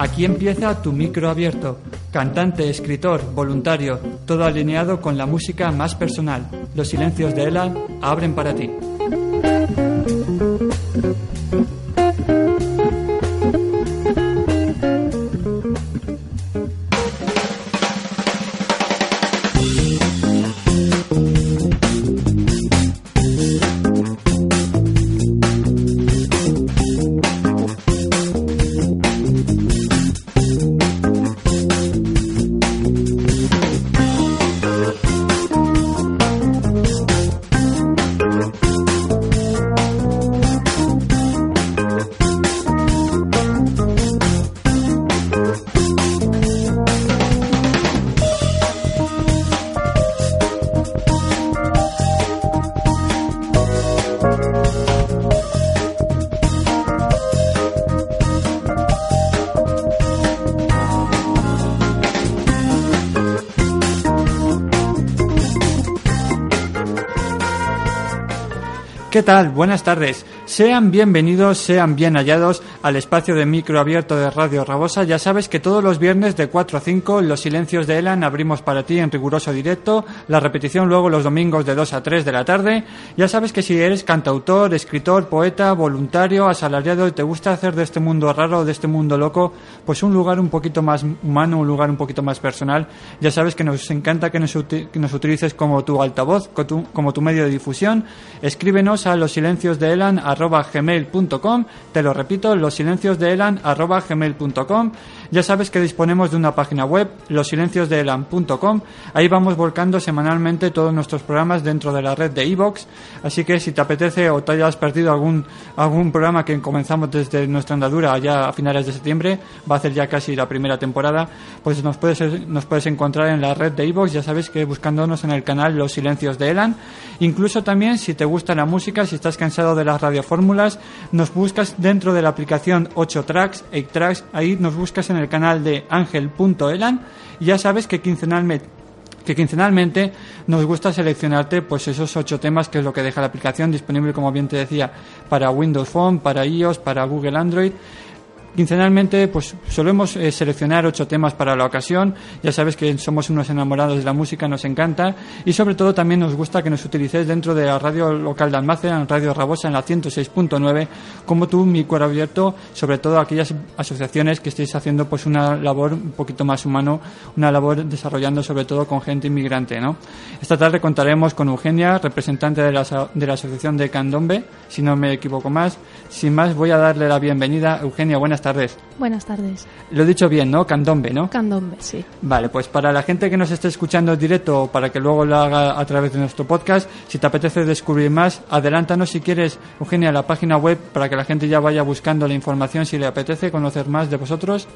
Aquí empieza tu micro abierto. Cantante, escritor, voluntario, todo alineado con la música más personal. Los silencios de Ela abren para ti. ¿Qué tal? Buenas tardes. Sean bienvenidos, sean bien hallados al espacio de micro abierto de Radio Rabosa. Ya sabes que todos los viernes de 4 a 5 Los Silencios de Elan abrimos para ti en riguroso directo. La repetición luego los domingos de 2 a 3 de la tarde. Ya sabes que si eres cantautor, escritor, poeta, voluntario, asalariado y te gusta hacer de este mundo raro, de este mundo loco, pues un lugar un poquito más humano, un lugar un poquito más personal. Ya sabes que nos encanta que nos, que nos utilices como tu altavoz, como tu, como tu medio de difusión. Escríbenos a los silencios de Elan gmail.com te lo repito los silencios de Elan gmail.com ya sabes que disponemos de una página web losilenciosdeelan.com ahí vamos volcando semanalmente todos nuestros programas dentro de la red de iVox así que si te apetece o te hayas perdido algún algún programa que comenzamos desde nuestra andadura ya a finales de septiembre va a hacer ya casi la primera temporada pues nos puedes nos puedes encontrar en la red de iVox ya sabes que buscándonos en el canal Los Silencios de Elan. Incluso también si te gusta la música si estás cansado de las radiofórmulas, nos buscas dentro de la aplicación 8 Tracks, 8 Tracks, ahí nos buscas en el canal de angel.elan y ya sabes que quincenalmente que quincenalmente nos gusta seleccionarte pues esos ocho temas que es lo que deja la aplicación disponible como bien te decía para Windows Phone, para iOS, para Google Android Quincenalmente, pues solemos eh, seleccionar ocho temas para la ocasión. Ya sabes que somos unos enamorados de la música, nos encanta. Y sobre todo también nos gusta que nos utilicéis dentro de la radio local de Almacén, Radio Rabosa, en la 106.9, como tú, mi cuero abierto, sobre todo aquellas asociaciones que estéis haciendo pues una labor un poquito más humano, una labor desarrollando sobre todo con gente inmigrante, ¿no? Esta tarde contaremos con Eugenia, representante de la, de la asociación de Candombe, si no me equivoco más. Sin más, voy a darle la bienvenida. Eugenia, buenas buenas tardes. Buenas tardes. Lo he dicho bien, ¿no? Candombe, ¿no? Candombe, sí. Vale, pues para la gente que nos esté escuchando en directo o para que luego lo haga a través de nuestro podcast, si te apetece descubrir más, adelántanos si quieres, Eugenia, la página web para que la gente ya vaya buscando la información si le apetece conocer más de vosotros.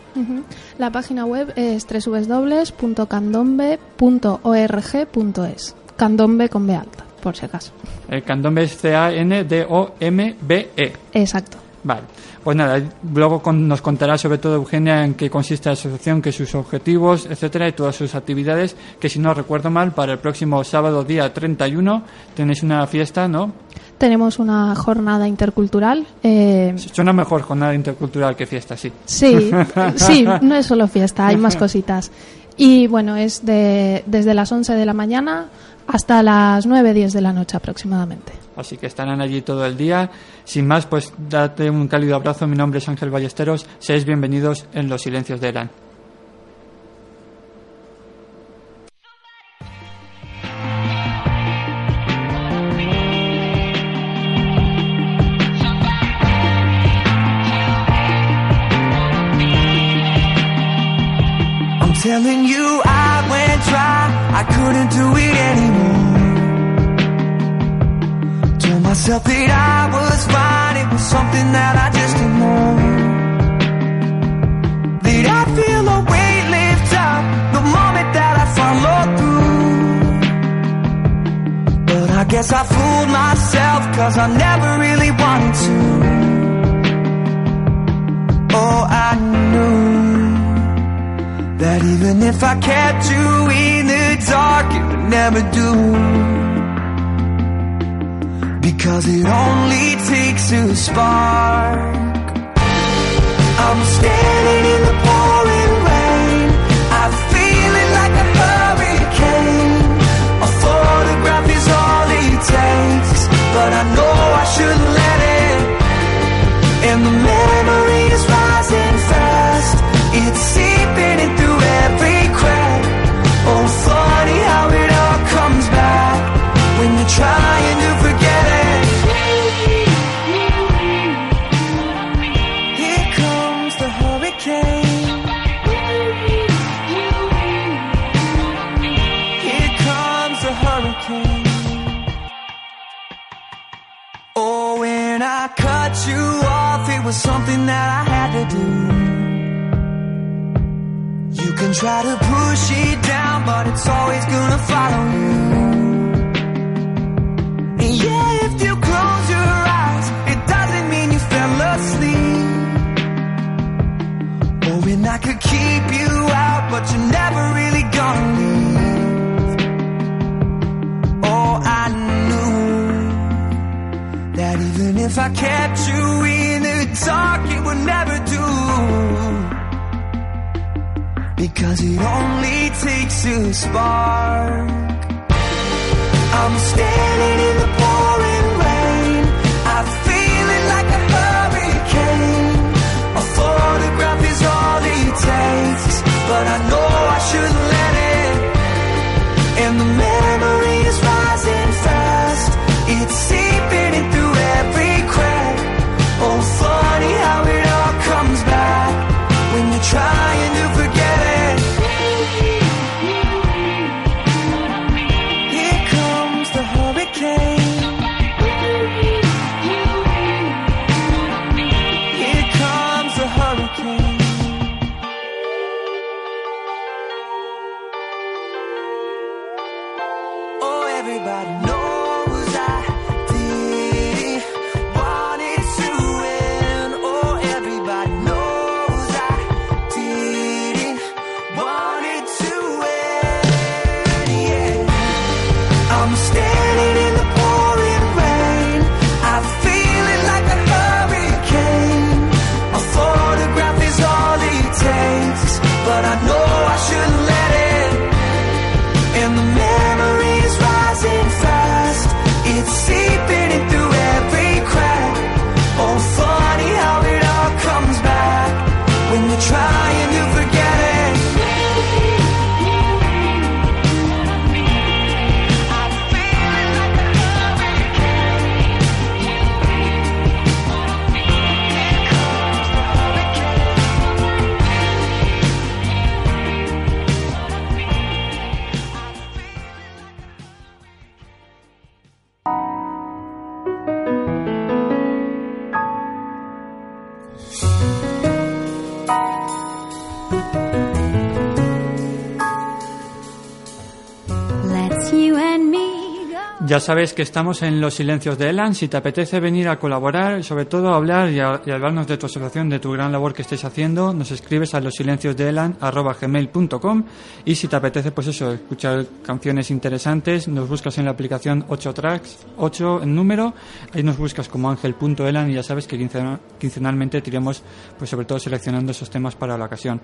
La página web es www.candombe.org.es. Candombe con B alta, por si acaso. El candombe es C-A-N-D-O-M-B-E. Exacto. Vale. Pues nada, luego nos contará sobre todo Eugenia en qué consiste la asociación, qué sus objetivos, etcétera, y todas sus actividades, que si no recuerdo mal, para el próximo sábado día 31 tenéis una fiesta, ¿no? Tenemos una jornada intercultural. Eh... Suena mejor jornada intercultural que fiesta, sí. Sí, sí, no es solo fiesta, hay más cositas. Y bueno, es de, desde las 11 de la mañana hasta las 9, 10 de la noche aproximadamente así que estarán allí todo el día. Sin más, pues date un cálido abrazo. Mi nombre es Ángel Ballesteros. Seáis bienvenidos en Los Silencios de Elan. telling you I myself that I was fine. It was something that I just ignored. Did I feel a weight lift up the moment that I followed through? But I guess I fooled myself cause I never really wanted to. Oh, I knew that even if I kept you in the dark, it would never do. Because it only takes a spark. I'm standing in the pouring rain. I'm feeling like a hurricane. A photograph is all it takes But I I was something that I had to do. You can try to push it down, but it's always gonna follow you. And yeah, if you close your eyes, it doesn't mean you fell asleep. Oh, and I could keep you out, but you're never really gonna leave. Oh, I knew that even if I kept you in dark, it would never do. Because it only takes a spark. I'm standing in the Ya sabes que estamos en Los Silencios de Elan. Si te apetece venir a colaborar, sobre todo a hablar y, a- hablarnos de tu asociación, de tu gran labor que estés haciendo, nos escribes a losilenciosdeelan.com y si te apetece, pues eso, escuchar canciones interesantes, nos buscas en la aplicación 8 tracks, 8 en número, ahí nos buscas como ángel.elan y ya sabes que quincena- quincenalmente tiremos, pues sobre todo seleccionando esos temas para la ocasión.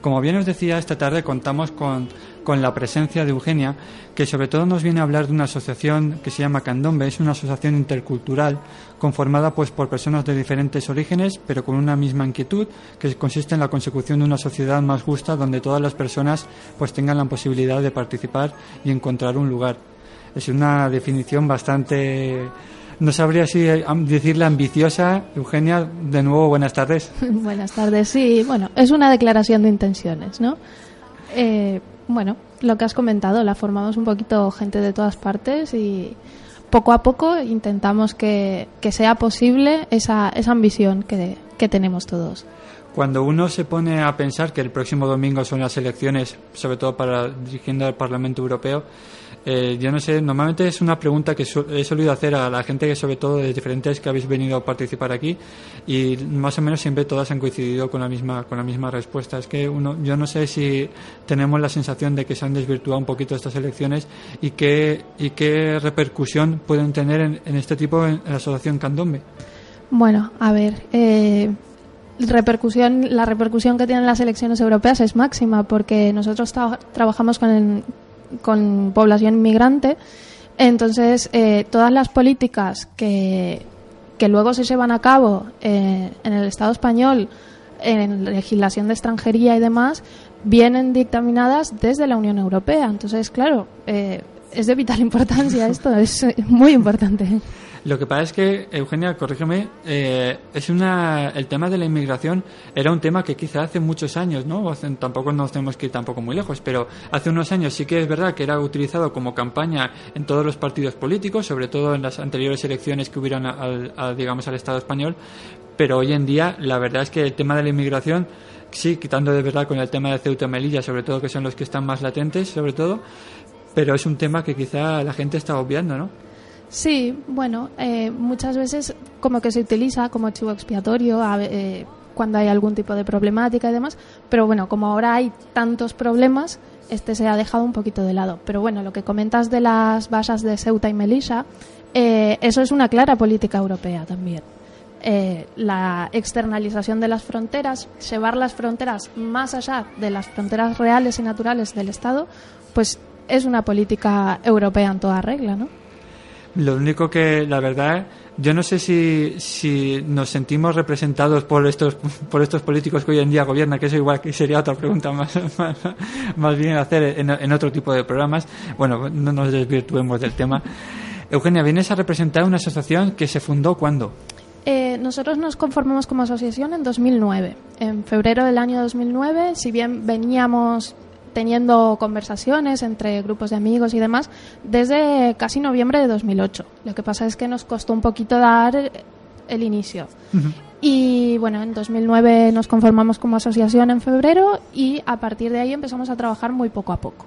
Como bien os decía, esta tarde contamos con, con la presencia de Eugenia, que sobre todo nos viene a hablar de una asociación que se llama Candombe. Es una asociación intercultural conformada pues por personas de diferentes orígenes, pero con una misma inquietud, que consiste en la consecución de una sociedad más justa donde todas las personas pues tengan la posibilidad de participar y encontrar un lugar. Es una definición bastante no sabría si eh, decirle ambiciosa. Eugenia, de nuevo, buenas tardes. Buenas tardes. Sí, bueno, es una declaración de intenciones, ¿no? Eh, bueno, lo que has comentado, la formamos un poquito gente de todas partes y poco a poco intentamos que, que sea posible esa, esa ambición que, que tenemos todos. Cuando uno se pone a pensar que el próximo domingo son las elecciones, sobre todo para dirigiendo al Parlamento Europeo, eh, yo no sé, normalmente es una pregunta que he solido hacer a la gente que sobre todo de diferentes que habéis venido a participar aquí y más o menos siempre todas han coincidido con la misma con la misma respuesta. Es que uno, yo no sé si tenemos la sensación de que se han desvirtuado un poquito estas elecciones y qué y qué repercusión pueden tener en, este tipo en, la asociación Candombe. Bueno, a ver, eh, repercusión, la repercusión que tienen las elecciones europeas es máxima porque nosotros tra- trabajamos con, con población inmigrante, entonces eh, todas las políticas que, que luego se llevan a cabo eh, en el Estado español, en legislación de extranjería y demás, vienen dictaminadas desde la Unión Europea. Entonces, claro, eh, es de vital importancia esto, es muy importante. Lo que pasa es que, Eugenia, corrígeme, eh, es una, el tema de la inmigración era un tema que quizá hace muchos años, ¿no? Tampoco nos tenemos que ir tampoco muy lejos, pero hace unos años sí que es verdad que era utilizado como campaña en todos los partidos políticos, sobre todo en las anteriores elecciones que hubieran al, al, digamos, al Estado español, pero hoy en día la verdad es que el tema de la inmigración, sí, quitando de verdad con el tema de Ceuta y Melilla, sobre todo que son los que están más latentes, sobre todo, pero es un tema que quizá la gente está obviando, ¿no? Sí, bueno, eh, muchas veces como que se utiliza como chivo expiatorio a eh, cuando hay algún tipo de problemática y demás, pero bueno, como ahora hay tantos problemas, este se ha dejado un poquito de lado. Pero bueno, lo que comentas de las bases de Ceuta y Melilla, eh, eso es una clara política europea también. Eh, la externalización de las fronteras, llevar las fronteras más allá de las fronteras reales y naturales del Estado, pues es una política europea en toda regla, ¿no? Lo único que, la verdad, yo no sé si, si nos sentimos representados por estos, por estos políticos que hoy en día gobiernan, que eso igual que sería otra pregunta más, más, más bien hacer en, en otro tipo de programas. Bueno, no nos desvirtuemos del tema. Eugenia, vienes a representar una asociación que se fundó cuándo? Eh, nosotros nos conformamos como asociación en 2009. En febrero del año 2009, si bien veníamos teniendo conversaciones entre grupos de amigos y demás desde casi noviembre de 2008. Lo que pasa es que nos costó un poquito dar el inicio. Y bueno, en 2009 nos conformamos como asociación en febrero y a partir de ahí empezamos a trabajar muy poco a poco.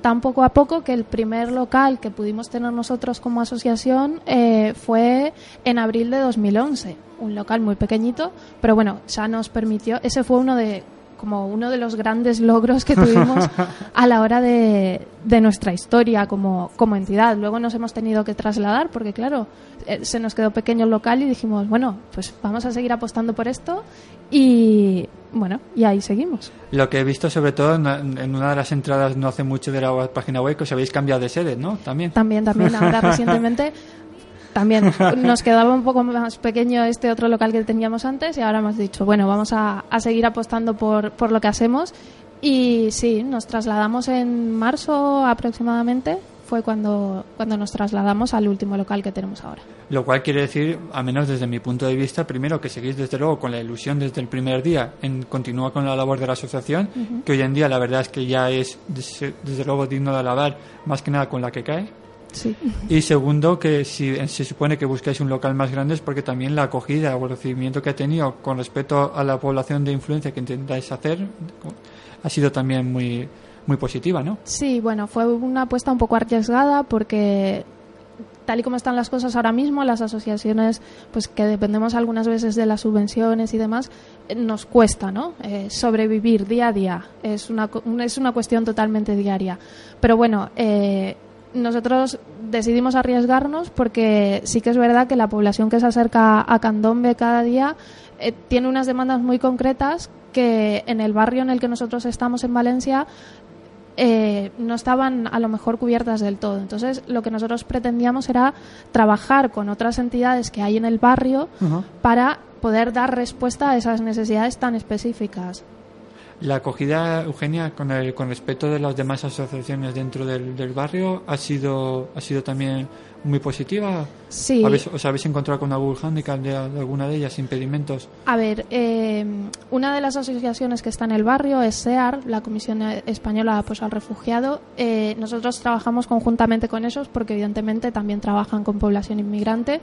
Tan poco a poco que el primer local que pudimos tener nosotros como asociación eh, fue en abril de 2011. Un local muy pequeñito, pero bueno, ya nos permitió, ese fue uno de como uno de los grandes logros que tuvimos a la hora de, de nuestra historia como, como entidad. Luego nos hemos tenido que trasladar porque, claro, eh, se nos quedó pequeño el local y dijimos, bueno, pues vamos a seguir apostando por esto y, bueno, y ahí seguimos. Lo que he visto, sobre todo en, en una de las entradas no hace mucho de la página web, que os habéis cambiado de sede, ¿no? También. También, también, ahora recientemente también nos quedaba un poco más pequeño este otro local que teníamos antes y ahora hemos dicho, bueno, vamos a, a seguir apostando por, por lo que hacemos y sí, nos trasladamos en marzo aproximadamente, fue cuando, cuando nos trasladamos al último local que tenemos ahora. Lo cual quiere decir, a menos desde mi punto de vista, primero que seguís desde luego con la ilusión desde el primer día en continuar con la labor de la asociación, que hoy en día la verdad es que ya es desde, desde luego digno de alabar, más que nada con la que cae. Sí. Y segundo, que si se supone que buscáis un local más grande es porque también la acogida o el recibimiento que ha tenido con respecto a la población de influencia que intentáis hacer ha sido también muy, muy positiva, ¿no? Sí, bueno, fue una apuesta un poco arriesgada porque tal y como están las cosas ahora mismo, las asociaciones, pues que dependemos algunas veces de las subvenciones y demás, eh, nos cuesta, ¿no? Eh, sobrevivir día a día. Es una, es una cuestión totalmente diaria. Pero bueno, eh, nosotros decidimos arriesgarnos porque sí que es verdad que la población que se acerca a Candombe cada día eh, tiene unas demandas muy concretas que en el barrio en el que nosotros estamos en Valencia eh, no estaban a lo mejor cubiertas del todo. Entonces, lo que nosotros pretendíamos era trabajar con otras entidades que hay en el barrio para poder dar respuesta a esas necesidades tan específicas. La acogida, Eugenia, con, el, con respecto de las demás asociaciones dentro del, del barrio, ha sido, ha sido también muy positiva. Sí. ¿Habéis- ¿Os habéis encontrado con algún handicap de, alguna de ellas, impedimentos? A ver, eh, una de las asociaciones que está en el barrio es SEAR, la Comisión Española de Apoyo al Refugiado. Eh, nosotros trabajamos conjuntamente con ellos porque evidentemente también trabajan con población inmigrante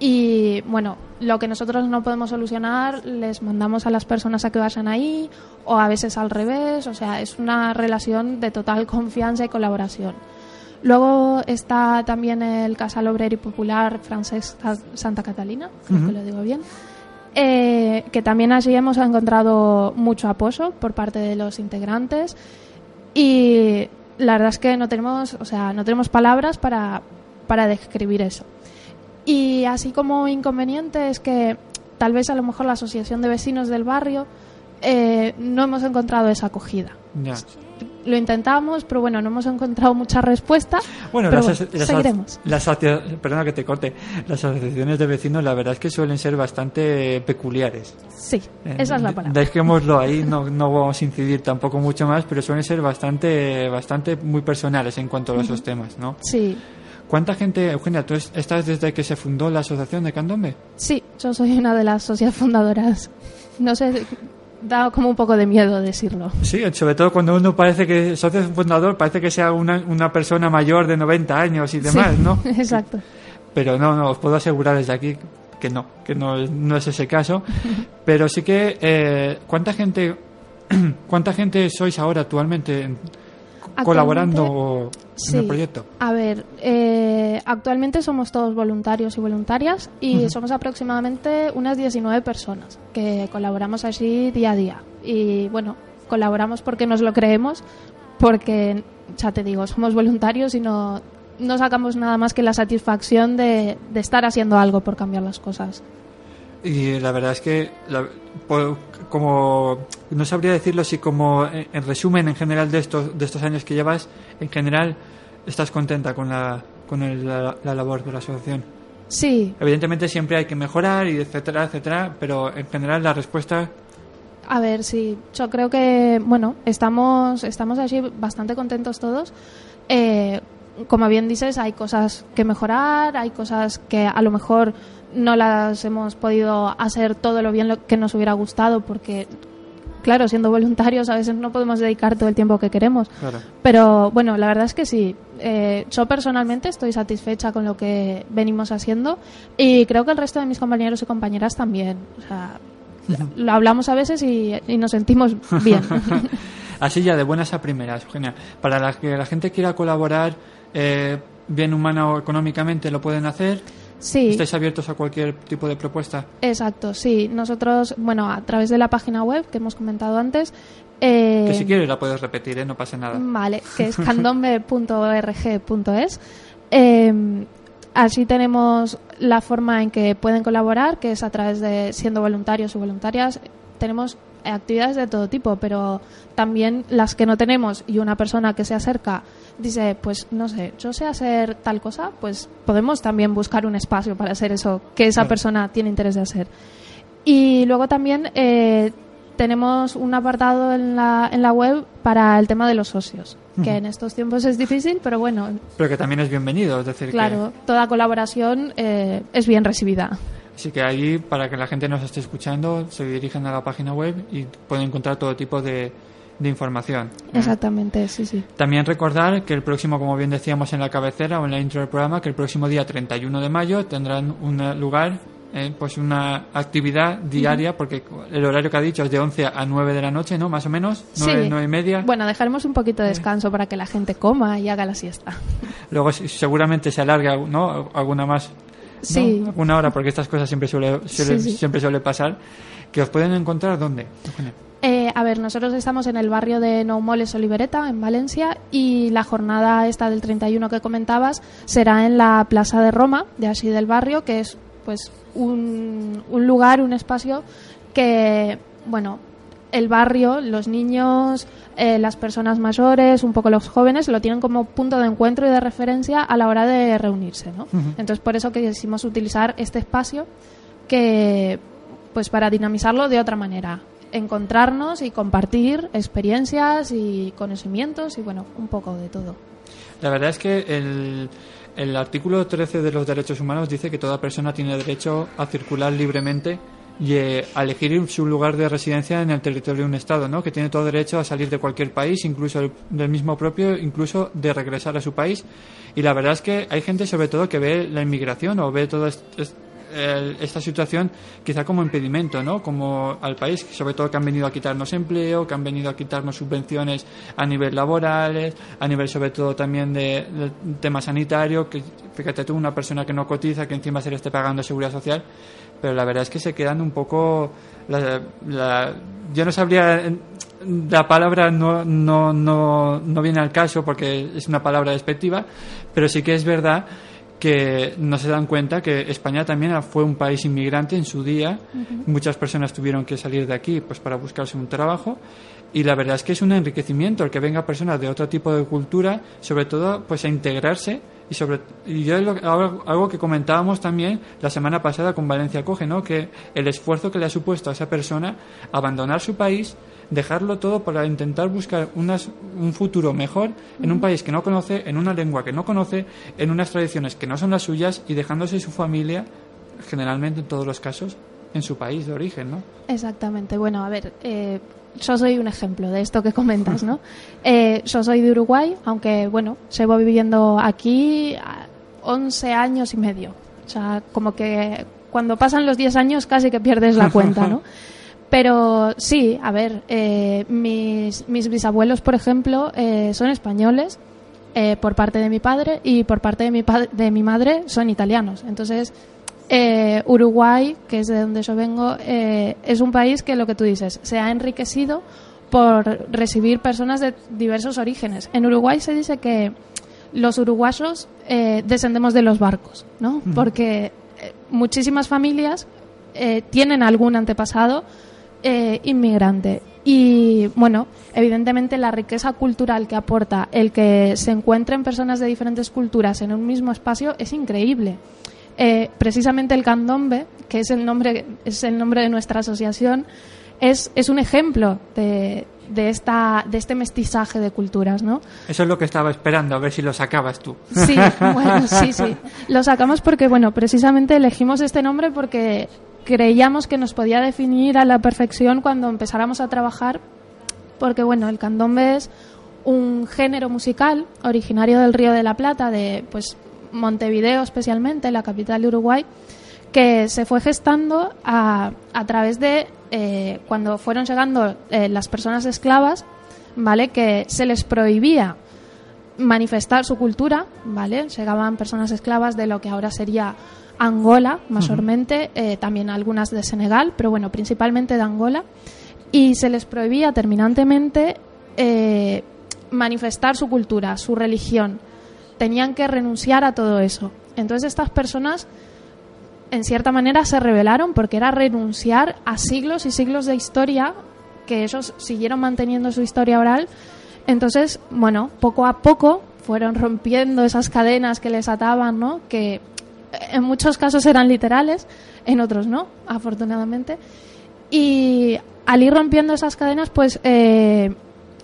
y bueno, lo que nosotros no podemos solucionar les mandamos a las personas a que vayan ahí o a veces al revés, o sea, es una relación de total confianza y colaboración. Luego está también el Casal Obrero y Popular Francesc Santa Catalina, creo que lo digo bien, eh, que también allí hemos encontrado mucho apoyo por parte de los integrantes. Y la verdad es que no tenemos, o sea, no tenemos palabras para, para describir eso. Y así como inconveniente es que tal vez a lo mejor la asociación de vecinos del barrio eh, no hemos encontrado esa acogida. Lo intentamos, pero bueno, no hemos encontrado mucha respuesta. Bueno, pero las, bueno, las- seguiremos. las perdona que te corte. Las asociaciones de vecinos, la verdad es que suelen ser bastante peculiares. Sí, Eh, esa es la palabra. Dejémoslo ahí, no, no vamos a incidir tampoco mucho más, pero suelen ser bastante, bastante muy personales en cuanto a esos temas, ¿no? Sí, ¿Cuánta gente, Eugenia, tú es- estás desde que se fundó la asociación de Candombe? sí, yo soy una de las socias fundadoras. No sé, da como un poco de miedo decirlo. Sí, sobre todo cuando uno parece que es socio fundador, parece que sea una, una persona mayor de 90 años y demás, Sí, ¿no? Exacto. Pero no, no, os puedo asegurar desde aquí que no, que no, es- no es ese caso. Pero sí que, eh, ¿cuánta gente, cuánta gente sois ahora actualmente en- colaborando en el proyecto? A ver, eh, actualmente somos todos voluntarios y voluntarias y somos aproximadamente unas 19 personas que colaboramos allí día a día. Y bueno, colaboramos porque nos lo creemos, porque, ya te digo, somos voluntarios y no, no sacamos nada más que la satisfacción de, de estar haciendo algo por cambiar las cosas. Y la verdad es que, la- por- como, no sabría decirlo si como, eh, en resumen, en general de estos, de estos años que llevas, en general, estás contenta con la, con el- la, la labor de la asociación. Sí, Evidentemente siempre hay que mejorar y etcétera, etcétera, pero en general la respuesta, A ver, sí, yo creo que, bueno, estamos, estamos allí bastante contentos todos. Eh, como bien dices, hay cosas que mejorar, hay cosas que a lo mejor no las hemos podido hacer todo lo bien que nos hubiera gustado porque, claro, siendo voluntarios a veces no podemos dedicar todo el tiempo que queremos. claro. Pero bueno, la verdad es que sí. Eh, yo personalmente estoy satisfecha con lo que venimos haciendo y creo que el resto de mis compañeros y compañeras también. O sea, lo hablamos a veces y, y nos sentimos bien. Así ya de buenas a primeras, Eugenia. Para la que la gente quiera colaborar, eh, bien humana o económicamente, lo pueden hacer. Sí, ¿Estáis abiertos a cualquier tipo de propuesta? exacto, sí. Nosotros, bueno, a través de la página web que hemos comentado antes. eh, Que si quieres la puedes repetir, ¿eh? no pasa nada. Vale, que es candombe.org.es. Eh, allí tenemos la forma en que pueden colaborar, que es a través de siendo voluntarios y voluntarias. Tenemos actividades de todo tipo, pero también las que no tenemos y una persona que se acerca dice, pues no sé, yo sé hacer tal cosa, pues podemos también buscar un espacio para hacer eso que esa Claro. persona tiene interés de hacer. Y luego también eh, tenemos un apartado en la, en la web para el tema de los socios, que en estos tiempos es difícil, pero bueno, Pero que también es bienvenido, es decir, claro, toda colaboración eh, es bien recibida. Así que ahí, para que la gente nos esté escuchando, se dirigen a la página web y pueden encontrar todo tipo de, de información. ¿eh? Exactamente, sí, sí. También recordar que el próximo, como bien decíamos en la cabecera o en la intro del programa, que el próximo día 31 de mayo tendrán un eh, lugar, eh, pues una actividad diaria, porque el horario que ha dicho es de 11 a 9 de la noche, ¿no? Más o menos, 9, Sí. 9 y media. Bueno, dejaremos un poquito de descanso para que la gente coma y haga la siesta. Luego seguramente se alarga, ¿no? Alguna más. ¿No? Sí. Alguna hora, porque estas cosas siempre suele, suele- Sí, sí. siempre suele pasar. Que os pueden encontrar dónde? Eh, a ver, nosotros estamos en el barrio de Nou Moles Olivereta, en Valencia, y la jornada esta del 31 que comentabas será en la Plaza de Roma, de así del barrio, que es pues un, un lugar, un espacio que, bueno, el barrio, los niños, eh, las personas mayores, un poco los jóvenes, lo tienen como punto de encuentro y de referencia a la hora de reunirse, ¿no? Entonces, por eso que quisimos utilizar este espacio que, pues para dinamizarlo de otra manera, encontrarnos y compartir experiencias y conocimientos y bueno, un poco de todo. La verdad es que el, el artículo 13 de los derechos humanos dice que toda persona tiene derecho a circular libremente y eh, elegir su lugar de residencia en el territorio de un Estado, ¿no? que tiene todo derecho a salir de cualquier país, incluso el- del mismo propio, incluso de regresar a su país. Y la verdad es que hay gente, sobre todo, que ve la inmigración o ve toda esta situación quizá como impedimento, ¿no? Como al país, sobre todo que han venido a quitarnos empleo, que han venido a quitarnos subvenciones a nivel laborales, a nivel sobre todo también de, de tema sanitario, que fíjate tú, una persona que no cotiza, que encima se le esté pagando seguridad social, pero la verdad es que se quedan un poco la, la- yo no sabría la palabra no, no, no, no viene al caso porque es una palabra despectiva, pero sí que es verdad que no se dan cuenta que España también fue un país inmigrante en su día. Muchas personas tuvieron que salir de aquí pues para buscarse un trabajo y la verdad es que es un enriquecimiento el que venga personas de otro tipo de cultura, sobre todo pues a integrarse y sobre y yo lo- algo, algo que comentábamos también la semana pasada con Valencia Coge, ¿no? Que el esfuerzo que le ha supuesto a esa persona abandonar su país, dejarlo todo para intentar buscar unas, un futuro mejor en un país que no conoce, en una lengua que no conoce, en unas tradiciones que no son las suyas y dejándose su familia, generalmente en todos los casos, en su país de origen, ¿no? Exactamente. Bueno, a ver, eh, yo soy un ejemplo de esto que comentas, ¿no? Eh, yo soy de Uruguay, aunque, bueno, llevo viviendo aquí ah, 11 años y medio. O sea, como que cuando pasan los 10 años casi que pierdes la cuenta, ¿no? Pero sí, a ver, eh, mis, mis bisabuelos, por ejemplo, eh, son españoles eh, por parte de mi padre y por parte de mi, de mi madre son italianos. Entonces, eh, Uruguay, que es de donde yo vengo, eh, es un país que lo que tú dices, se ha enriquecido por recibir personas de diversos orígenes. En Uruguay se dice que los uruguayos eh, descendemos de los barcos, ¿no? Porque eh, muchísimas familias eh, tienen algún antepasado eh, inmigrante. Y bueno, evidentemente la riqueza cultural que aporta el que se encuentren personas de diferentes culturas en un mismo espacio es increíble. Eh, precisamente el candombe, que es el nombre, es el nombre de nuestra asociación, es, es un ejemplo de, de, esta, de este mestizaje de culturas, ¿no? Eso es lo que estaba esperando, a ver si lo sacabas tú. Sí, bueno, sí, sí. Lo sacamos porque, bueno, precisamente elegimos este nombre porque creíamos que nos podía definir a la perfección cuando empezáramos a trabajar, porque, bueno, el candombe es un género musical originario del Río de la Plata, de, pues, Montevideo especialmente, la capital de Uruguay, que se fue gestando a, a través de eh, cuando fueron llegando eh, las personas esclavas, ¿vale? Que se les prohibía manifestar su cultura, ¿vale? Llegaban personas esclavas de lo que ahora sería Angola, mayormente, eh, también algunas de Senegal, pero bueno, principalmente de Angola, y se les prohibía terminantemente manifestar su cultura, su religión. Tenían que renunciar a todo eso. Entonces estas personas, en cierta manera, se rebelaron porque era renunciar a siglos y siglos de historia que ellos siguieron manteniendo su historia oral entonces, bueno, poco a poco fueron rompiendo esas cadenas que les ataban, ¿no? Que eh, en muchos casos eran literales, en otros no, afortunadamente. Y al ir rompiendo esas cadenas, pues eh,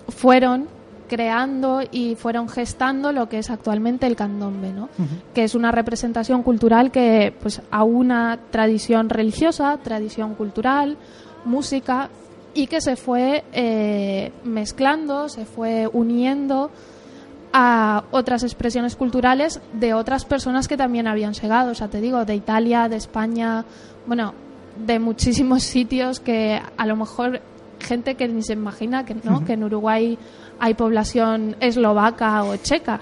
fueron creando y fueron gestando lo que es actualmente el candombe, ¿no? Que es una representación cultural que pues aúna tradición religiosa, tradición cultural, música y que se fue eh, mezclando, se fue uniendo a otras expresiones culturales de otras personas que también habían llegado, o sea, te digo, de Italia, de España, bueno, de muchísimos sitios que a lo mejor gente que ni se imagina que no, que en Uruguay hay población eslovaca o checa.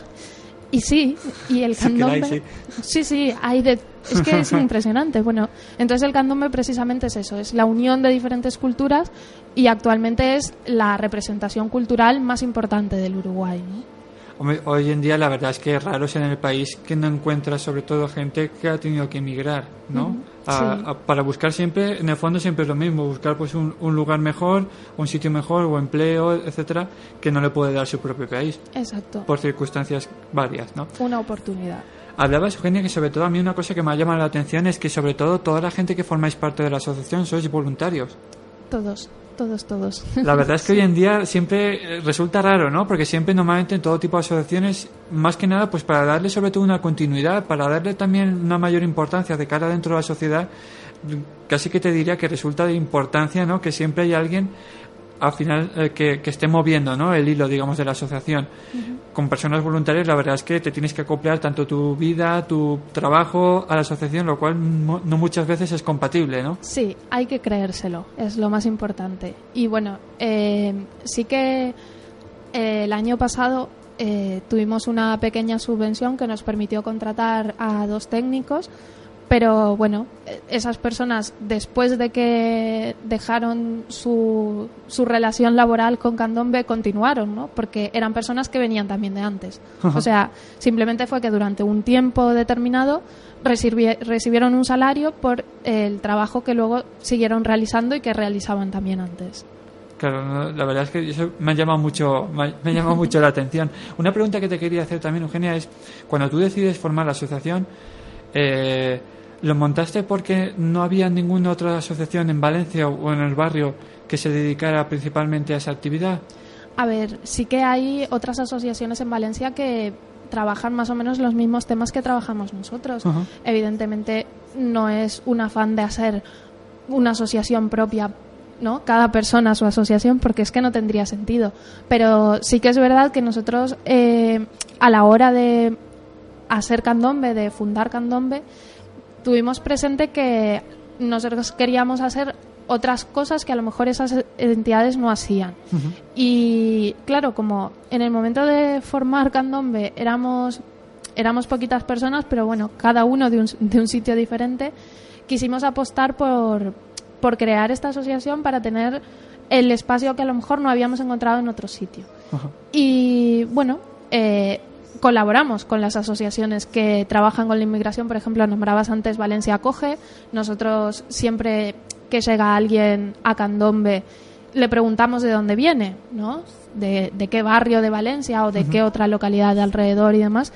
Y sí, y el Sí candombe. sí. sí, sí, hay de. Es que es impresionante. Bueno, entonces el candombe precisamente es eso, es la unión de diferentes culturas y actualmente es la representación cultural más importante del Uruguay. ¿no? Hoy en día la verdad es que es raro ser en el país que no encuentra sobre todo gente que ha tenido que emigrar, ¿no? Ujú, A- sí. a- para buscar siempre, en el fondo siempre es lo mismo, buscar pues un, un lugar mejor, un sitio mejor o empleo, etcétera, que no le puede dar su propio país Exacto. por circunstancias varias, ¿no? Una oportunidad. Hablabas, Eugenia, que sobre todo a mí una cosa que me ha llamado la atención es que sobre todo toda la gente que formáis parte de la asociación sois voluntarios. Todos. Todos, todos. La verdad es que hoy en día siempre eh, resulta raro, ¿no? Porque siempre normalmente en todo tipo de asociaciones, más que nada, pues para darle sobre todo una continuidad, para darle también una mayor importancia de cara dentro de la sociedad, casi que te diría que resulta de importancia, ¿no? Que siempre hay alguien al final eh, que, que esté moviendo ¿no? el hilo, digamos, de la asociación. Con personas voluntarias, la verdad es que te tienes que acoplar tanto tu vida, tu trabajo a la asociación, lo cual no muchas veces es compatible, ¿no? Sí, hay que creérselo, es lo más importante. Y bueno, eh, sí que eh, el año pasado eh, tuvimos una pequeña subvención que nos permitió contratar a dos técnicos, pero bueno, esas personas después de que dejaron su, su relación laboral con Candombe continuaron, ¿no? Porque eran personas que venían también de antes. O sea, simplemente fue que durante un tiempo determinado recibi- recibieron un salario por el trabajo que luego siguieron realizando y que realizaban también antes. Claro, no, la verdad es que eso me ha llamado mucho, me ha- me ha llamado mucho la atención. Una pregunta que te quería hacer también, Eugenia, es cuando tú decides formar la asociación, eh, ¿lo montaste porque no había ninguna otra asociación en Valencia o en el barrio que se dedicara principalmente a esa actividad? A ver, sí que hay otras asociaciones en Valencia que trabajan más o menos los mismos temas que trabajamos nosotros. Evidentemente no es un afán de hacer una asociación propia, ¿no? Cada persona su asociación, porque es que no tendría sentido. Pero sí que es verdad que nosotros eh, a la hora de hacer candombe, de fundar candombe, tuvimos presente que nosotros queríamos hacer otras cosas que a lo mejor esas entidades no hacían. Y claro, como en el momento de formar candombe éramos, éramos poquitas personas, pero bueno, cada uno de un, de un sitio diferente, quisimos apostar por, por crear esta asociación para tener el espacio que a lo mejor no habíamos encontrado en otro sitio. Ajá. Y bueno, eh, colaboramos con las asociaciones que trabajan con la inmigración. Por ejemplo, nombrabas antes Valencia Acoge. Nosotros siempre que llega alguien a Candombe le preguntamos de dónde viene, ¿no? De, de qué barrio de Valencia o de qué otra localidad de alrededor y demás.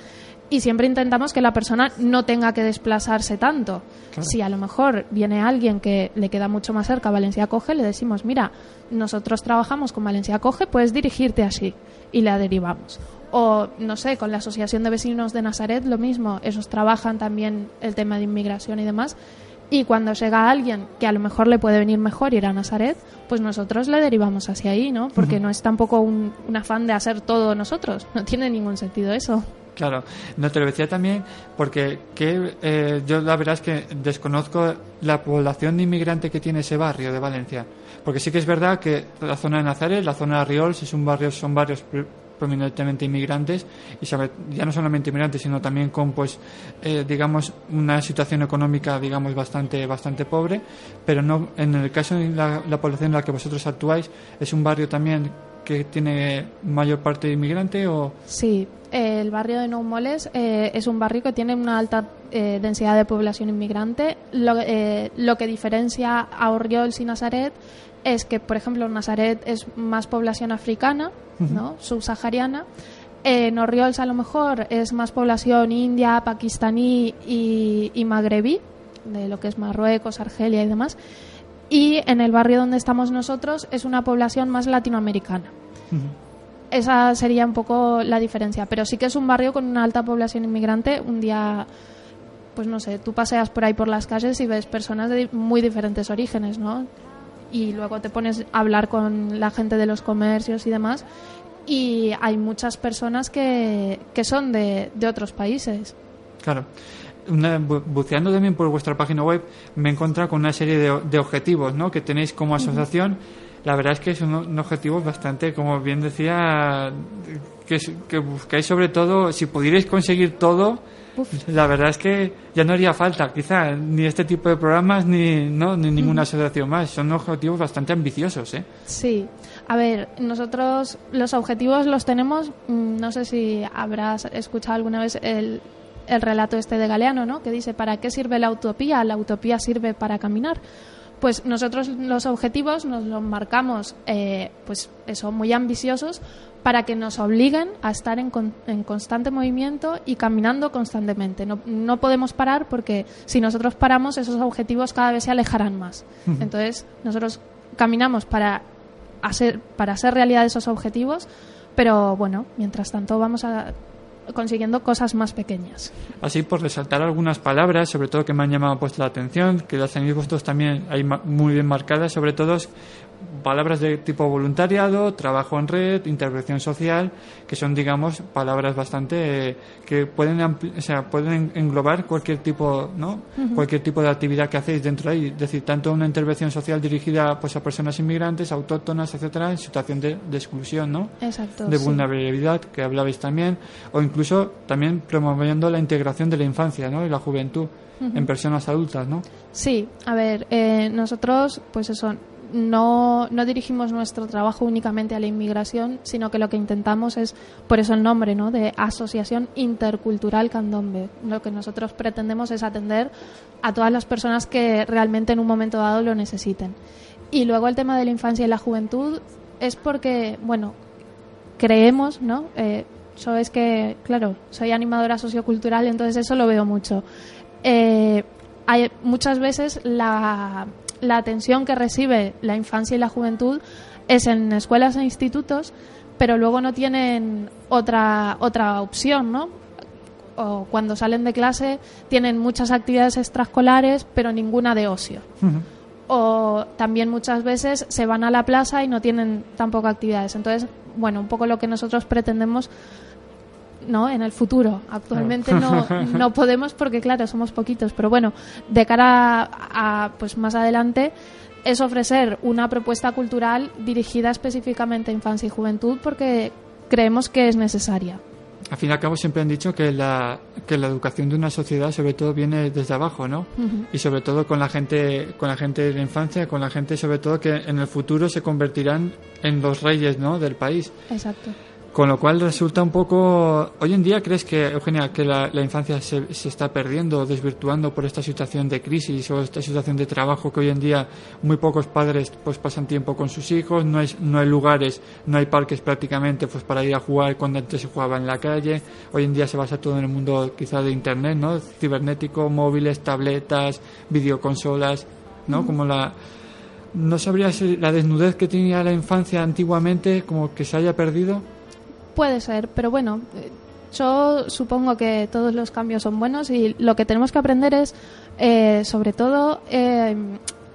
Y siempre intentamos que la persona no tenga que desplazarse tanto. Si a lo mejor viene alguien que le queda mucho más cerca a Valencia Acoge, le decimos, mira, nosotros trabajamos con Valencia Acoge, puedes dirigirte así. Y la derivamos. O, no sé, con la Asociación de Vecinos de Nazaret, lo mismo. Esos trabajan también el tema de inmigración y demás. Y cuando llega alguien que a lo mejor le puede venir mejor ir a Nazaret, pues nosotros le derivamos hacia ahí, ¿no? Porque no es tampoco un, un afán de hacer todo nosotros. No tiene ningún sentido eso. Claro, no te lo decía también porque que, eh, yo la verdad es que desconozco la población de inmigrante que tiene ese barrio de Valencia. Porque sí que es verdad que la zona de Nazaret, la zona de Riols, es un barrio, son barrios prominentemente inmigrantes y ya no solamente inmigrantes sino también con pues eh, digamos una situación económica digamos bastante bastante pobre pero no en el caso de la, la población en la que vosotros actuáis es un barrio también que tiene mayor parte de inmigrante o Sí, el barrio de Nou Moles eh, es un barrio que tiene una alta eh, densidad de población inmigrante. Lo, eh, lo que diferencia a Orriols y Nazaret es que, por ejemplo, Nazaret es más población africana, ¿no? subsahariana. En Orriols a lo mejor es más población india, pakistaní y, y magrebí, de lo que es Marruecos, Argelia y demás. Y en el barrio donde estamos nosotros es una población más latinoamericana. Esa sería un poco la diferencia. Pero sí que es un barrio con una alta población inmigrante. Un día, pues no sé, tú paseas por ahí por las calles y ves personas de muy diferentes orígenes, ¿no? Y luego te pones a hablar con la gente de los comercios y demás. Y hay muchas personas que, que son de, de otros países. Claro. Una- bu- buceando también por vuestra página web, me he encontrado con una serie de, de objetivos ¿no? que tenéis como asociación. La verdad es que son un objetivos bastante, como bien decía, que, es- que buscáis sobre todo, si pudierais conseguir todo, la verdad es que ya no haría falta, quizá, ni este tipo de programas ni, ¿no? ni ninguna asociación más. Son objetivos bastante ambiciosos. ¿eh? Sí, a ver, nosotros los objetivos los tenemos, mm, no sé si habrás escuchado alguna vez el, el relato este de Galeano, ¿no? Que dice, ¿para qué sirve la utopía? La utopía sirve para caminar. Pues nosotros los objetivos nos los marcamos, eh, pues eso, muy ambiciosos para que nos obliguen a estar en, con- en constante movimiento y caminando constantemente. No, no podemos parar porque si nosotros paramos, esos objetivos cada vez se alejarán más. Entonces, nosotros caminamos para hacer, para hacer realidad esos objetivos, pero bueno, mientras tanto vamos a consiguiendo cosas más pequeñas. Así por resaltar algunas palabras, sobre todo que me han llamado pues la atención, que las tenéis vosotros también ahí muy bien marcadas, sobre todo palabras de tipo voluntariado, trabajo en red, intervención social, que son digamos palabras bastante eh, que pueden o sea, pueden englobar cualquier tipo, ¿no? Cualquier tipo de actividad que hacéis dentro de ahí, es decir, tanto una intervención social dirigida pues a personas inmigrantes, autóctonas, etcétera, en situación de, de exclusión, ¿no? Exacto. de sí. vulnerabilidad que hablabais también o incluso también promoviendo la integración de la infancia ¿no? y la juventud en personas adultas ¿no? Sí, a ver, eh, nosotros, pues eso, no, no dirigimos nuestro trabajo únicamente a la inmigración, sino que lo que intentamos es, por eso el nombre, ¿no? De Asociación Intercultural Candombe. Lo que nosotros pretendemos es atender a todas las personas que realmente en un momento dado lo necesiten. Y luego el tema de la infancia y la juventud es porque, bueno, creemos, ¿no? Eh, yo es que, claro, soy animadora sociocultural, entonces eso lo veo mucho. Eh, hay muchas veces la, la atención que recibe la infancia y la juventud es en escuelas e institutos, pero luego no tienen otra, otra opción, ¿no? O cuando salen de clase tienen muchas actividades extraescolares, pero ninguna de ocio o también muchas veces se van a la plaza y no tienen tampoco actividades. Entonces, bueno, un poco lo que nosotros pretendemos no en el futuro. Actualmente no, no podemos porque claro, somos poquitos, pero bueno, de cara a, a, pues más adelante es ofrecer una propuesta cultural dirigida específicamente a infancia y juventud porque creemos que es necesaria. al fin y al cabo siempre han dicho que la, que la educación de una sociedad sobre todo viene desde abajo ¿no? y sobre todo con la gente con la gente de la infancia con la gente sobre todo que en el futuro se convertirán en los reyes ¿no? del país Exacto. Con lo cual resulta un poco... Hoy en día crees que, Eugenia, que la, infancia se, se está perdiendo, desvirtuando por esta situación de crisis o esta situación de trabajo que hoy en día muy pocos padres pues pasan tiempo con sus hijos, no hay, no hay lugares, no hay parques prácticamente pues para ir a jugar cuando antes se jugaba en la calle. Hoy en día se basa todo en el mundo quizá de internet, ¿no? Cibernético, móviles, tabletas, videoconsolas, ¿no? Como la... ¿No sabría si la desnudez que tenía la infancia antiguamente como que se haya perdido? Puede ser, pero bueno, eh, yo supongo que todos los cambios son buenos y lo que tenemos que aprender es, eh, sobre todo, eh,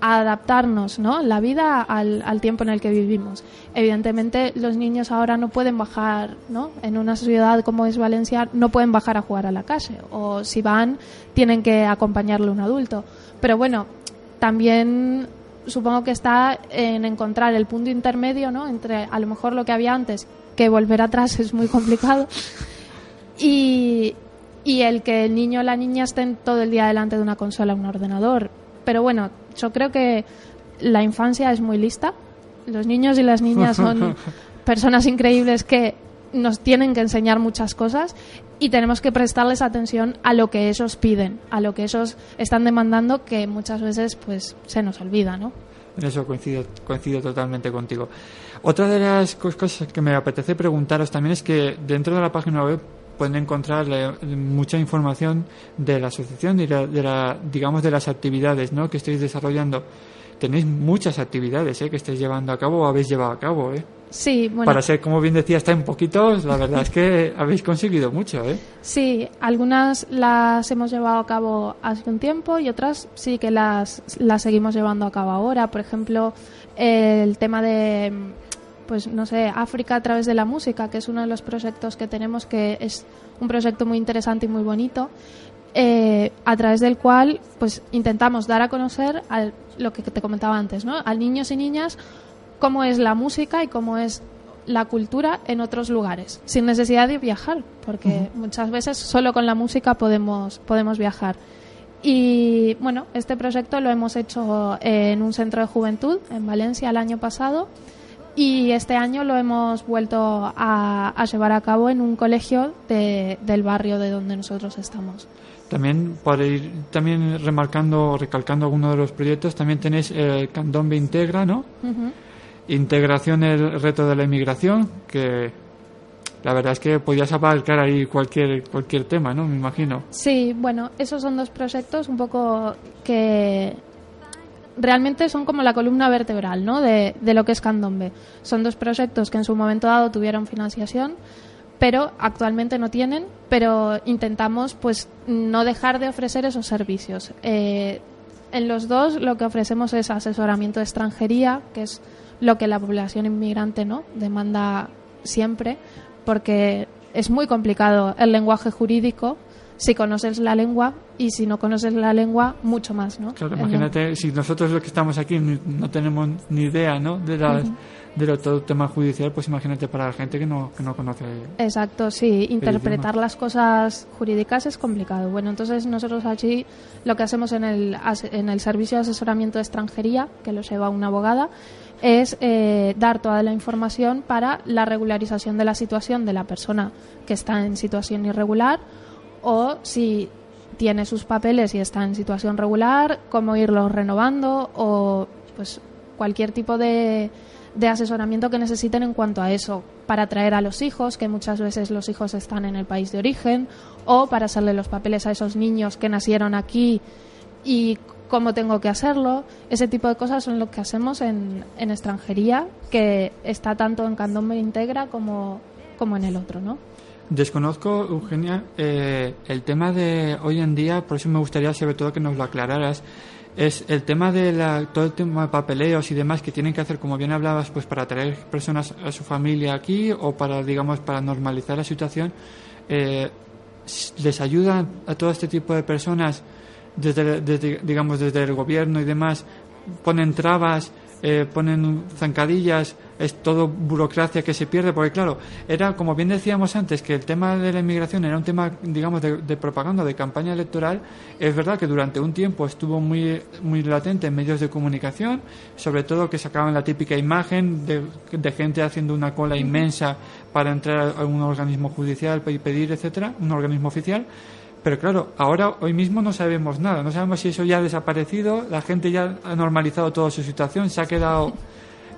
adaptarnos, ¿no? La vida al, al tiempo en el que vivimos. Evidentemente, los niños ahora no pueden bajar, ¿no? En una ciudad como es Valencia, no pueden bajar a jugar a la calle. O si van, tienen que acompañarle un adulto. Pero bueno, también supongo que está en encontrar el punto intermedio, ¿no? Entre a lo mejor lo que había antes, que volver atrás es muy complicado, y, y el que el niño o la niña estén todo el día delante de una consola o un ordenador. Pero bueno, yo creo que la infancia es muy lista. Los niños y las niñas son personas increíbles que nos tienen que enseñar muchas cosas y tenemos que prestarles atención a lo que ellos piden, a lo que ellos están demandando que muchas veces pues se nos olvida, ¿no? En eso coincido, coincido totalmente contigo. Otra de las cos- cosas que me apetece preguntaros también es que dentro de la página web pueden encontrar eh, mucha información de la asociación y la- de la, digamos de las actividades ¿no? que estáis desarrollando. Tenéis muchas actividades ¿eh? que estáis llevando a cabo o habéis llevado a cabo. ¿eh? Sí, bueno, Para ser, como bien decía, está en poquitos, la verdad es que habéis conseguido mucho. ¿eh? sí, algunas las hemos llevado a cabo hace un tiempo y otras sí que las, las seguimos llevando a cabo ahora. Por ejemplo, el tema de, pues no sé, África a través de la música, que es uno de los proyectos que tenemos, que es un proyecto muy interesante y muy bonito. eh, a través del cual pues intentamos dar a conocer al, lo que te comentaba antes, ¿no? a niños y niñas cómo es la música y cómo es la cultura en otros lugares, sin necesidad de viajar, porque muchas veces solo con la música podemos, podemos viajar. Y bueno, este proyecto lo hemos hecho en un centro de juventud en Valencia el año pasado y este año lo hemos vuelto a, a llevar a cabo en un colegio de- del barrio de donde nosotros estamos. También para ir también remarcando o recalcando algunos de los proyectos, también tenéis el Candombe Integra, ¿no? Integración, el reto de la inmigración, que la verdad es que podías abarcar ahí cualquier cualquier tema, ¿no? Me imagino. Sí, bueno, esos son dos proyectos un poco que realmente son como la columna vertebral ¿no? de, de lo que es Candombe. Son dos proyectos que en su momento dado tuvieron financiación, pero actualmente no tienen, pero intentamos pues no dejar de ofrecer esos servicios. Eh, en los dos lo que ofrecemos es asesoramiento de extranjería, que es lo que la población inmigrante no demanda siempre, porque es muy complicado el lenguaje jurídico si conoces la lengua y si no conoces la lengua mucho más, ¿no? Claro, imagínate, si nosotros los que estamos aquí no tenemos ni idea, ¿no? De, las, de lo, todo el tema judicial, pues imagínate para la gente que no, que no conoce. Exacto, sí, interpretar idioma. las cosas jurídicas es complicado. Bueno, entonces nosotros allí lo que hacemos en el, en el servicio de asesoramiento de extranjería, que lo lleva una abogada, es eh, dar toda la información para la regularización de la situación de la persona que está en situación irregular o si tiene sus papeles y está en situación regular, cómo irlos renovando o pues cualquier tipo de, de asesoramiento que necesiten en cuanto a eso, para traer a los hijos, que muchas veces los hijos están en el país de origen, o para hacerle los papeles a esos niños que nacieron aquí y cómo tengo que hacerlo. Ese tipo de cosas son lo que hacemos en, en extranjería, que está tanto en Candombe Integra como, como en el otro, ¿no? Desconozco, Eugenia, eh, el tema de hoy en día, por eso me gustaría sobre todo que nos lo aclararas, es el tema de la, todo el tema de papeleos y demás que tienen que hacer, como bien hablabas, pues para traer personas a su familia aquí o para, digamos, para normalizar la situación. Eh, ¿Les ayuda a todo este tipo de personas desde, digamos, desde el gobierno y demás? ¿Ponen trabas? eh, ponen zancadillas, es todo burocracia que se pierde, porque claro, era como bien decíamos antes, que el tema de la inmigración era un tema, digamos, de, de propaganda, de campaña electoral, es verdad que durante un tiempo estuvo muy, muy latente en medios de comunicación, sobre todo que sacaban la típica imagen de, de gente haciendo una cola inmensa para entrar a un organismo judicial y pedir, etcétera, un organismo oficial, pero claro, ahora, hoy mismo no sabemos nada. No sabemos si eso ya ha desaparecido, la gente ya ha normalizado toda su situación, se ha quedado.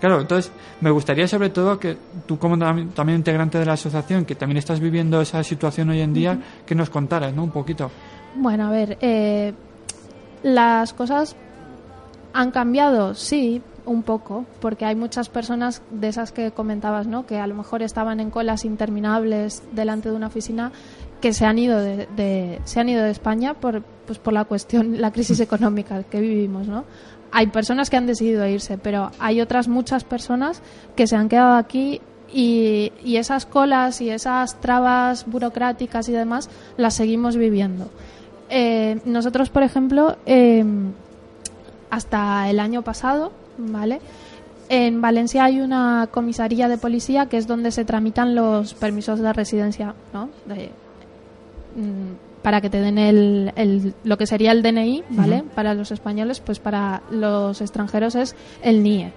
Claro, entonces me gustaría sobre todo que tú, como tam- también integrante de la asociación, que también estás viviendo esa situación hoy en día, que nos contaras, ¿no? Un poquito. Bueno, a ver, eh, las cosas han cambiado, sí, un poco, porque hay muchas personas de esas que comentabas, ¿no? Que a lo mejor estaban en colas interminables delante de una oficina que se han ido de, de- se han ido de España por pues por la cuestión la crisis económica que vivimos, ¿no? Hay personas que han decidido irse, pero hay otras muchas personas que se han quedado aquí y, y esas colas y esas trabas burocráticas y demás las seguimos viviendo. Eh, nosotros, por ejemplo, eh, hasta el año pasado, ¿vale? En Valencia hay una comisaría de policía que es donde se tramitan los permisos de residencia, ¿no? De- para que te den el, el- lo que sería el DNI, ¿vale? Para los españoles, pues para los extranjeros es el NIE.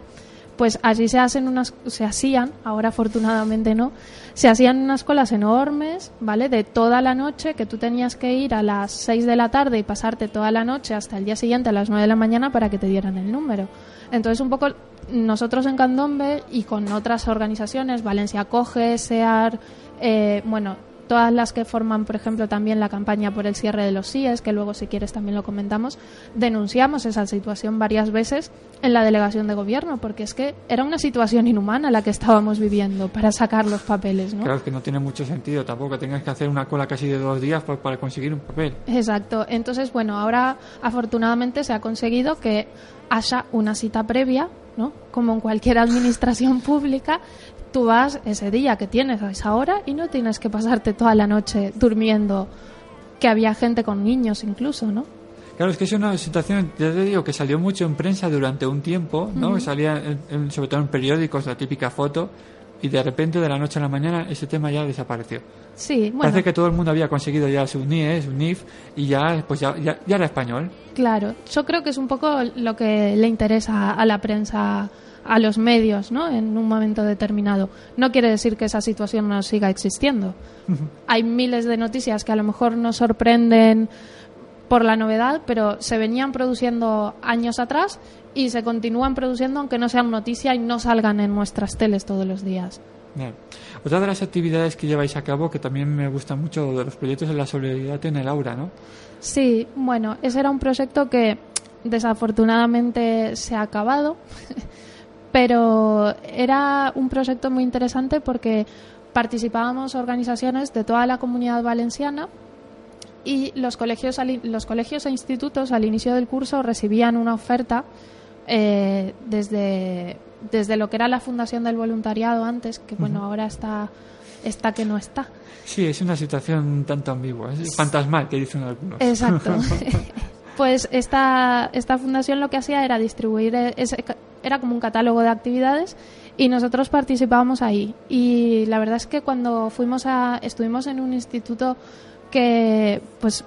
Pues allí se hacen unas, se hacían, ahora afortunadamente no, se hacían unas colas enormes, ¿vale? De toda la noche, que tú tenías que ir a las 6 de la tarde y pasarte toda la noche hasta el día siguiente a las 9 de la mañana para que te dieran el número. Entonces, un poco nosotros en Candombe y con otras organizaciones, Valencia Coge, SEAR, eh, bueno, todas las que forman, por ejemplo, también la campaña por el cierre de los CIES, que luego si quieres también lo comentamos, denunciamos esa situación varias veces en la delegación de gobierno, porque es que era una situación inhumana la que estábamos viviendo para sacar los papeles, ¿no? Claro que no tiene mucho sentido tampoco que tengas que hacer una cola casi de dos días para conseguir un papel. Exacto. Entonces, bueno, ahora afortunadamente se ha conseguido que haya una cita previa, ¿no? Como en cualquier administración pública, tú vas ese día que tienes a esa hora y no tienes que pasarte toda la noche durmiendo, que había gente con niños incluso, ¿no? Claro, es que es una situación, ya te digo, que salió mucho en prensa durante un tiempo, ¿no? Salía en- en- sobre todo en periódicos la típica foto y de repente de la noche a la mañana ese tema ya desapareció. Sí, bueno, Parece que todo el mundo había conseguido ya su NIE, su NIF y ya pues ya, ya, ya era español. Claro, yo creo que es un poco lo que le interesa a la prensa, a los medios, ¿no? En un momento determinado. No quiere decir que esa situación no siga existiendo. Hay miles de noticias que a lo mejor nos sorprenden por la novedad, pero se venían produciendo años atrás y se continúan produciendo aunque no sean noticia y no salgan en nuestras teles todos los días. Bien. Otra de las actividades que lleváis a cabo, que también me gusta mucho de los proyectos, es la solidaridad en el aura, ¿no? Sí, bueno, ese era un proyecto que desafortunadamente se ha acabado, pero era un proyecto muy interesante porque participábamos organizaciones de toda la comunidad valenciana y los colegios, los colegios e institutos al inicio del curso recibían una oferta eh, desde, desde lo que era la Fundación del Voluntariado antes, que bueno, ahora está, está que no está. Sí, es una situación un tanto ambigua, es fantasmal, que dicen algunos. Exacto. pues esta, esta fundación lo que hacía era distribuir, e- ese era como un catálogo de actividades y nosotros participábamos ahí. Y la verdad es que cuando fuimos a, estuvimos en un instituto que, pues,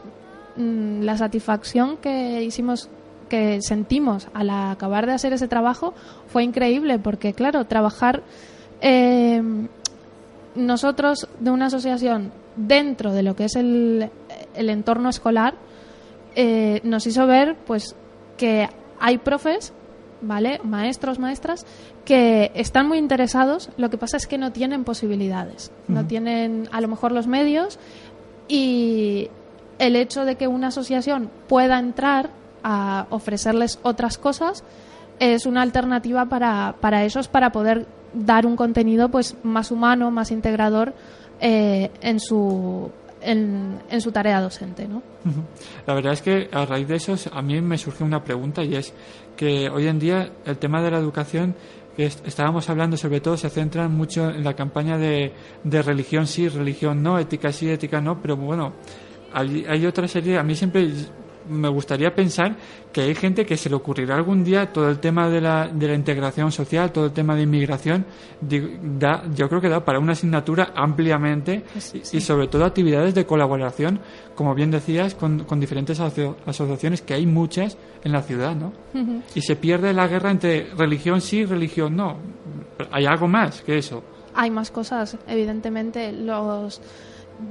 mm, la satisfacción que hicimos que sentimos al acabar de hacer ese trabajo fue increíble porque claro trabajar eh, nosotros de una asociación dentro de lo que es el, el entorno escolar eh, nos hizo ver pues que hay profes vale maestros maestras que están muy interesados lo que pasa es que no tienen posibilidades. No tienen a lo mejor los medios y el hecho de que una asociación pueda entrar a ofrecerles otras cosas es una alternativa para, para ellos para poder dar un contenido pues más humano, más integrador eh, en su en, en su tarea docente, ¿no? La verdad es que a raíz de eso a mí me surgió una pregunta y es que hoy en día el tema de la educación que est- estábamos hablando sobre todo se centra mucho en la campaña de, de religión sí, religión no, ética sí, ética no, pero bueno, hay, hay otra serie, a mí siempre me gustaría pensar que hay gente que se le ocurrirá algún día todo el tema de la, de la integración social, todo el tema de inmigración, da, yo creo que da para una asignatura ampliamente y, y sobre todo actividades de colaboración, como bien decías, con, con diferentes aso- asociaciones, que hay muchas en la ciudad, ¿no? Y se pierde la guerra entre religión sí, religión no. Hay algo más que eso. Hay más cosas, evidentemente. Los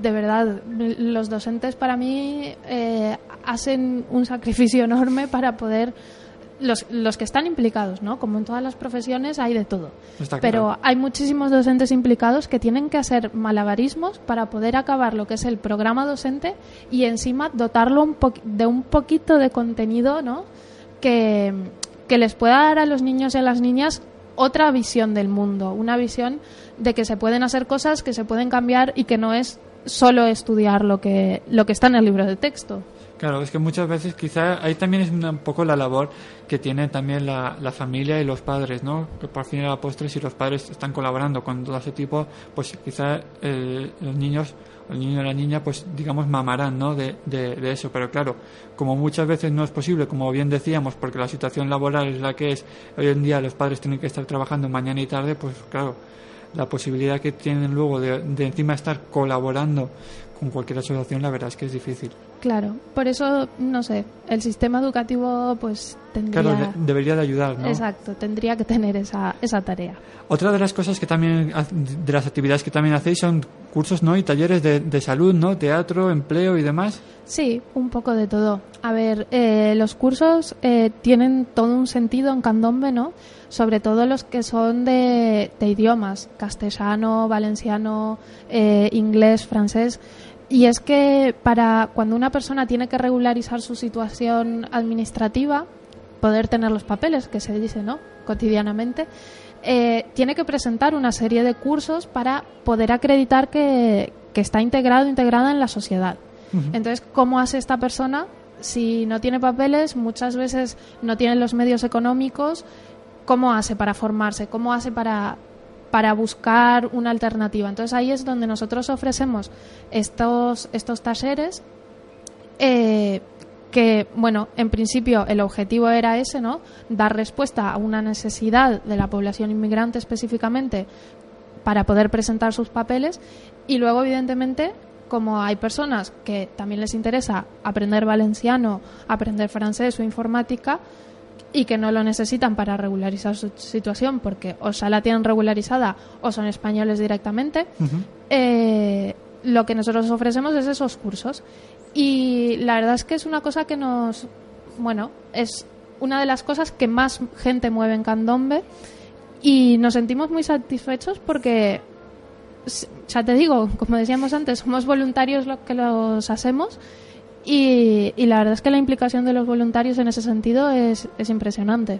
de verdad, los docentes para mí eh, hacen un sacrificio enorme para poder los, los que están implicados, ¿no? Como en todas las profesiones hay de todo. Está Pero claro. hay muchísimos docentes implicados que tienen que hacer malabarismos para poder acabar lo que es el programa docente y encima dotarlo un po- de un poquito de contenido, ¿no? Que, que les pueda dar a los niños y a las niñas otra visión del mundo, una visión de que se pueden hacer cosas, que se pueden cambiar y que no es solo estudiar lo que, lo que está en el libro de texto. Claro, es que muchas veces quizá ahí también es un poco la labor que tiene también la, la familia y los padres, ¿no? Que por fin y a la postre, si los padres están colaborando con todo ese tipo, pues quizá eh, los niños, el niño o la niña, pues digamos mamarán, ¿no? De, de eso. Pero claro, como muchas veces no es posible, como bien decíamos, porque la situación laboral es la que es, hoy en día los padres tienen que estar trabajando mañana y tarde, pues claro, la posibilidad que tienen luego de, de encima estar colaborando con cualquier asociación, la verdad es que es difícil. Claro, por eso, no sé, el sistema educativo pues tendría... Claro, de- debería de ayudar, ¿no? Exacto, tendría que tener esa, esa tarea. Otra de las cosas que también, de las actividades que también hacéis son cursos, ¿no? Y talleres de, de salud, ¿no? Teatro, empleo y demás. Sí, un poco de todo. A ver, eh, los cursos eh, tienen todo un sentido en candombe, ¿no? Sobre todo los que son de, de idiomas, castellano, valenciano, eh, inglés, francés. Y es que para cuando una persona tiene que regularizar su situación administrativa, poder tener los papeles, que se dice, ¿no? Cotidianamente, eh, tiene que presentar una serie de cursos para poder acreditar que, que está integrado, integrada en la sociedad. Entonces, ¿cómo hace esta persona si no tiene papeles? Muchas veces no tiene los medios económicos. ¿Cómo hace para formarse? ¿Cómo hace para, para buscar una alternativa? Entonces, ahí es donde nosotros ofrecemos estos, estos talleres eh, que, bueno, en principio el objetivo era ese, ¿no? Dar respuesta a una necesidad de la población inmigrante específicamente para poder presentar sus papeles y luego, evidentemente, como hay personas que también les interesa aprender valenciano, aprender francés o informática y que no lo necesitan para regularizar su situación porque o ya la tienen regularizada o son españoles directamente, eh, lo que nosotros ofrecemos es esos cursos. Y la verdad es que es una cosa que nos, bueno, es una de las cosas que más gente mueve en Candombe y nos sentimos muy satisfechos porque, ya te digo, como decíamos antes, somos voluntarios los que los hacemos Y, y la verdad es que la implicación de los voluntarios en ese sentido es, es impresionante.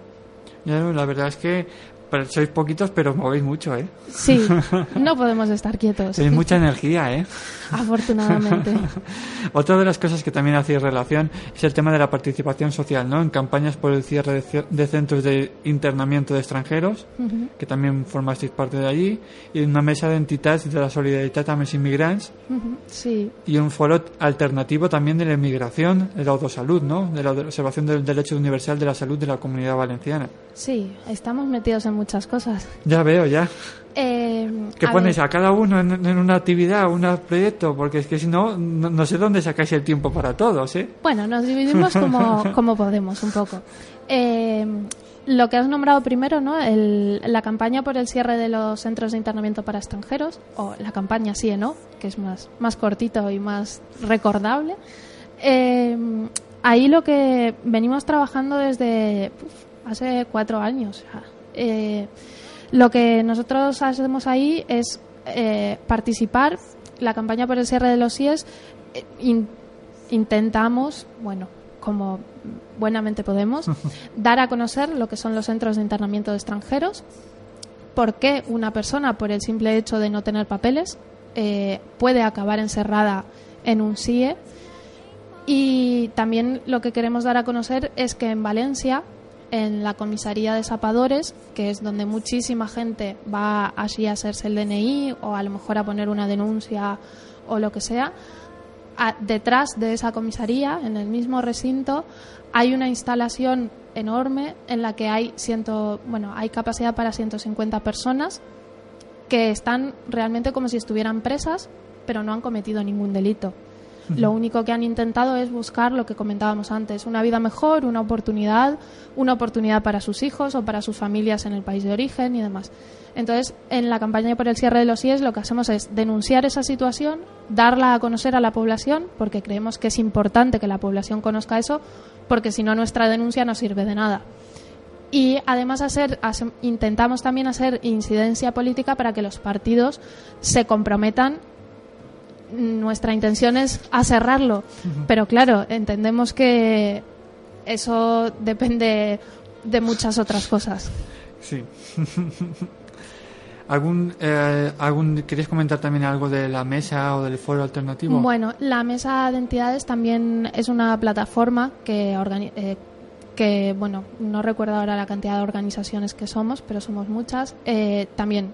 La verdad es que pero sois poquitos, pero movéis mucho, ¿eh? Sí, no podemos estar quietos. Tenéis mucha energía, ¿eh? Afortunadamente. Otra de las cosas que también hacéis relación es el tema de la participación social, ¿no? En campañas por el cierre de, centros de internamiento de extranjeros, Ujú, que también formasteis parte de allí, y una mesa de entidades de la solidaridad amb els inmigrants, ujú, Sí, y un foro alternativo también de la inmigración, de la autosalud, ¿no? De la observación del derecho universal de la salud de la comunidad valenciana. sí, estamos metidos en muchas cosas. Ya veo, ya. Eh, ¿Qué a ponéis ver, a cada uno en, en una actividad, un proyecto? Porque es que si no, no, no sé dónde sacáis el tiempo para todos, ¿eh? Bueno, nos dividimos como, como podemos un poco. Eh, lo que has nombrado primero, ¿no? El- la campaña por el cierre de los centros de internamiento para extranjeros, o la campaña sí, ¿no? Que es más, más cortito y más recordable. Eh, ahí lo que venimos trabajando desde uf, hace cuatro años. ya. Eh, lo que nosotros hacemos ahí es eh, participar. La campaña por el cierre de los CIES eh, in- intentamos, bueno, como buenamente podemos, dar a conocer lo que son los centros de internamiento de extranjeros, por qué una persona, por el simple hecho de no tener papeles, eh, puede acabar encerrada en un CIE. Y también lo que queremos dar a conocer es que en Valencia, en la comisaría de Zapadores, que es donde muchísima gente va allí a hacerse el DNI o a lo mejor a poner una denuncia o lo que sea, detrás de esa comisaría, en el mismo recinto, hay una instalación enorme en la que hay ciento, bueno, hay capacidad para 150 personas que están realmente como si estuvieran presas, pero no han cometido ningún delito. Lo único que han intentado es buscar lo que comentábamos antes, una vida mejor, una oportunidad, una oportunidad para sus hijos o para sus familias en el país de origen y demás. Entonces, en la campaña por el cierre de los IES lo que hacemos es denunciar esa situación, darla a conocer a la población, porque creemos que es importante que la población conozca eso, porque si no nuestra denuncia no sirve de nada. Y además hacer, hace- intentamos también hacer incidencia política para que los partidos se comprometan. Nuestra intención es aserrarlo, pero claro, entendemos que eso depende de muchas otras cosas. Sí. ¿Algún, eh, algún, ¿Querías comentar también algo de la mesa o del foro alternativo? Bueno, la mesa de entidades también es una plataforma que eh, que bueno, no recuerdo ahora la cantidad de organizaciones que somos, pero somos muchas. eh, también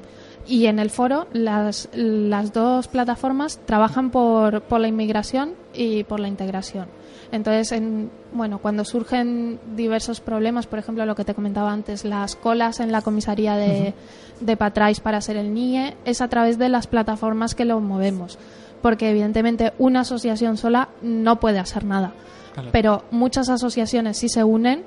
y en el foro las, las dos plataformas trabajan por, por la inmigración y por la integración. Entonces, en, bueno, cuando surgen diversos problemas, por ejemplo, lo que te comentaba antes, las colas en la comisaría de, de Patrais para hacer el NIE, es a través de las plataformas que lo movemos. Porque, evidentemente, una asociación sola no puede hacer nada. Claro. Pero muchas asociaciones, si se unen,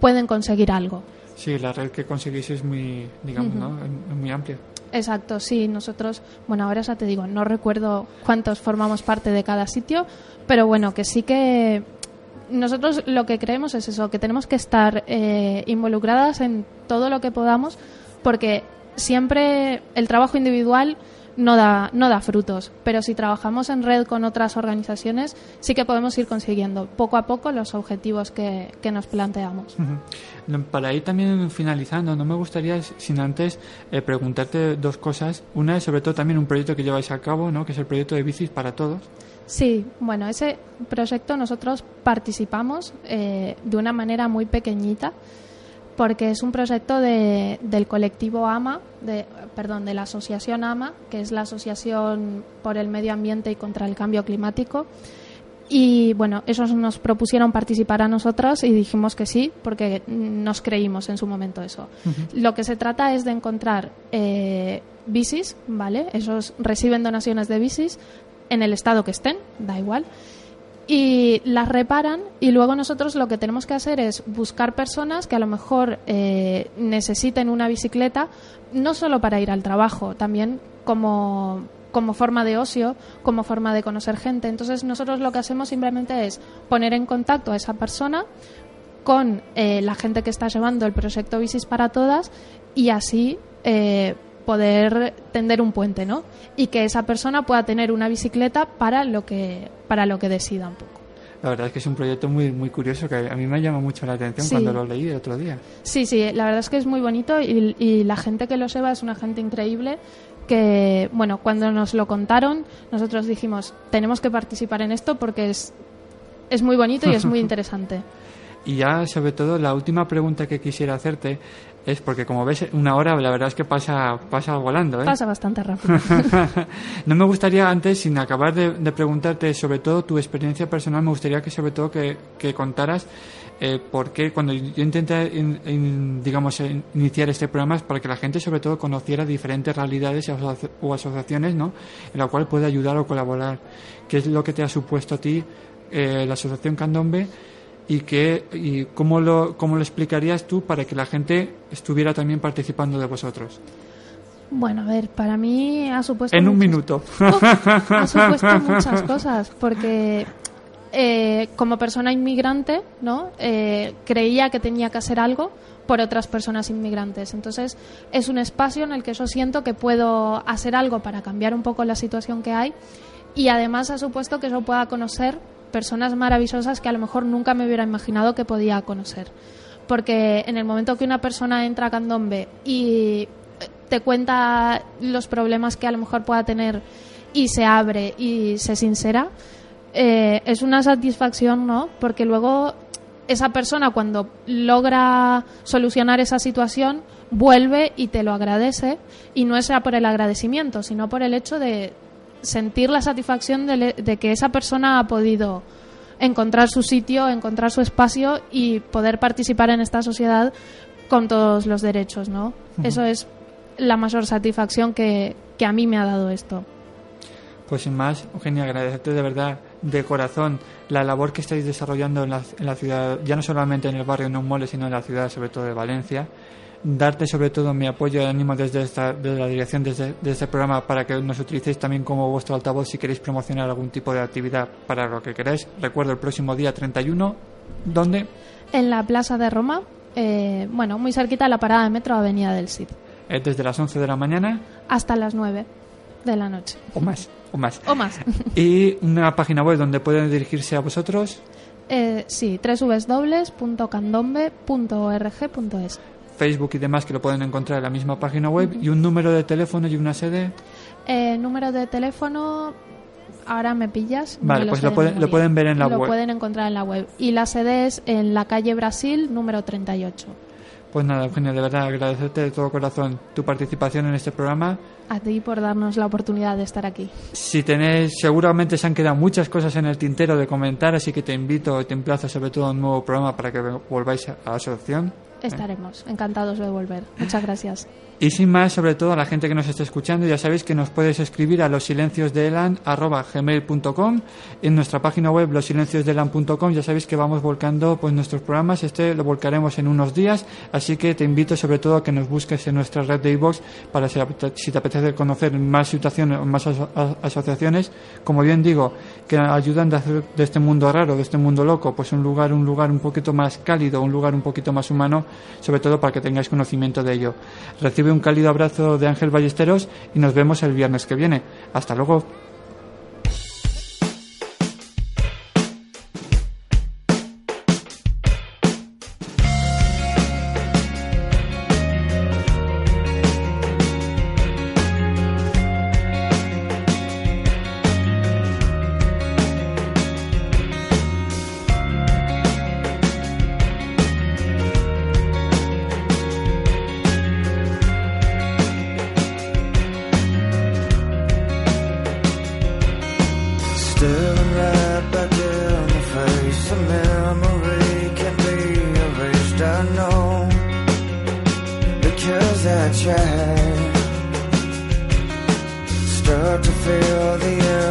pueden conseguir algo. Sí, la red que conseguís es muy, digamos. ¿no? Es muy amplia. Exacto, sí, nosotros, bueno, ahora ya te digo, no recuerdo cuántos formamos parte de cada sitio, pero bueno, que sí que nosotros lo que creemos es eso, que tenemos que estar eh, involucradas en todo lo que podamos, porque siempre el trabajo individual no da, no da frutos, pero si trabajamos en red con otras organizaciones, sí que podemos ir consiguiendo poco a poco los objetivos que, que nos planteamos. Para ir también finalizando, no me gustaría sin antes eh, preguntarte dos cosas. Una es sobre todo también un proyecto que lleváis a cabo, ¿no? que es el proyecto de bicis para todos. Sí, bueno, ese proyecto nosotros participamos eh, de una manera muy pequeñita porque es un proyecto de, del colectivo AMA, de, perdón, de la asociación AMA, que es la Asociación por el Medio Ambiente y contra el Cambio Climático. Y bueno, ellos nos propusieron participar a nosotros y dijimos que sí, porque nos creímos en su momento eso. Lo que se trata es de encontrar eh, bicis, ¿vale? Ellos reciben donaciones de bicis en el estado que estén, da igual, y las reparan y luego nosotros lo que tenemos que hacer es buscar personas que a lo mejor eh, necesiten una bicicleta, no solo para ir al trabajo, también como, como forma de ocio, como forma de conocer gente. Entonces nosotros lo que hacemos simplemente es poner en contacto a esa persona con eh, la gente que está llevando el proyecto Bicis para Todas y así eh, poder tender un puente, ¿no? Y que esa persona pueda tener una bicicleta para lo que, para lo que decida un poco. La verdad es que es un proyecto muy muy curioso que a mí me llama mucho la atención Sí. cuando lo leí el otro día. Sí, sí, la verdad es que es muy bonito y, y la gente que lo lleva es una gente increíble que, bueno, cuando nos lo contaron, nosotros dijimos, tenemos que participar en esto porque es, es muy bonito y es muy interesante. Y ya, sobre todo, la última pregunta que quisiera hacerte es porque, como ves, una hora la verdad es que pasa, pasa volando. ¿eh? Pasa bastante rápido. no me gustaría antes, sin acabar de, de preguntarte sobre todo tu experiencia personal, me gustaría que sobre todo que, que contaras eh, por qué cuando yo intenté, in- in- digamos, in- iniciar este programa es para que la gente sobre todo conociera diferentes realidades o asociaciones, ¿no? En la cual puede ayudar o colaborar. ¿Qué es lo que te ha supuesto a ti eh, la asociación Candombe? Y qué y cómo lo cómo lo explicarías tú para que la gente estuviera también participando de vosotros Bueno, a ver, para mí ha supuesto... en un muchas- minuto Uf, ha supuesto muchas cosas, porque eh, como persona inmigrante, ¿no? Eh, creía que tenía que hacer algo por otras personas inmigrantes. Entonces, es un espacio en el que yo siento que puedo hacer algo para cambiar un poco la situación que hay y además ha supuesto que yo pueda conocer personas maravillosas que a lo mejor nunca me hubiera imaginado que podía conocer. Porque en el momento que una persona entra a Candombe y te cuenta los problemas que a lo mejor pueda tener y se abre y se sincera, eh, es una satisfacción, ¿no? Porque luego esa persona cuando logra solucionar esa situación vuelve y te lo agradece y no sea por el agradecimiento, sino por el hecho de sentir la satisfacción de, le- de que esa persona ha podido encontrar su sitio, encontrar su espacio y poder participar en esta sociedad con todos los derechos, ¿no? Eso es la mayor satisfacción que, que a mí me ha dado esto. Pues sin más, Eugenia, agradecerte de verdad, de corazón, la labor que estáis desarrollando en la, en la ciudad, ya no solamente en el barrio No Mole, sino en la ciudad, sobre todo de Valencia. Darte sobre todo mi apoyo y ánimo desde, esta, desde la dirección desde, de este programa para que nos utilicéis también como vuestro altavoz si queréis promocionar algún tipo de actividad para lo que queráis. Recuerdo el próximo día 31, ¿dónde? En la Plaza de Roma, eh, bueno, muy cerquita de la parada de metro Avenida del Cid, desde las 11 de la mañana hasta las 9 de la noche. o más, o más. O más. Y una página web donde pueden dirigirse a vosotros. Eh, sí, www.candombe.org.es. Facebook y demás que lo pueden encontrar en la misma página web y un número de teléfono y una sede. Eh, número de teléfono, ahora me pillas. Vale, lo pues lo de pueden- lo pueden ver en la Lo web. pueden encontrar en la web. Y la sede es en la calle Brasil, número 38. Pues nada, Eugenia, de verdad agradecerte de todo corazón tu participación en este programa. A ti por darnos la oportunidad de estar aquí. Si tenéis, seguramente se han quedado muchas cosas en el tintero de comentar, así que te invito, te emplazo sobre todo a un nuevo programa para que volváis a la asociación. Estaremos encantados de volver. Muchas gracias. Y sin más, sobre todo a la gente que nos está escuchando, ya sabéis que nos puedes escribir a losilenciosdeelan.gmail.com En nuestra página web, losilenciosdeelan.com, ya sabéis que vamos volcando pues nuestros programas. Este lo volcaremos en unos días, así que te invito sobre todo a que nos busques en nuestra red de iVoox para si, te apetece conocer más situaciones, más aso- a- asociaciones, como bien digo, que ayudan de hacer de este mundo raro, de este mundo loco, pues un lugar, un lugar un poquito más cálido, un lugar un poquito más humano, sobre todo para que tengáis conocimiento de ello. Recibe un cálido abrazo de Ángel Ballesteros y nos vemos el viernes que viene. Hasta luego. the earth.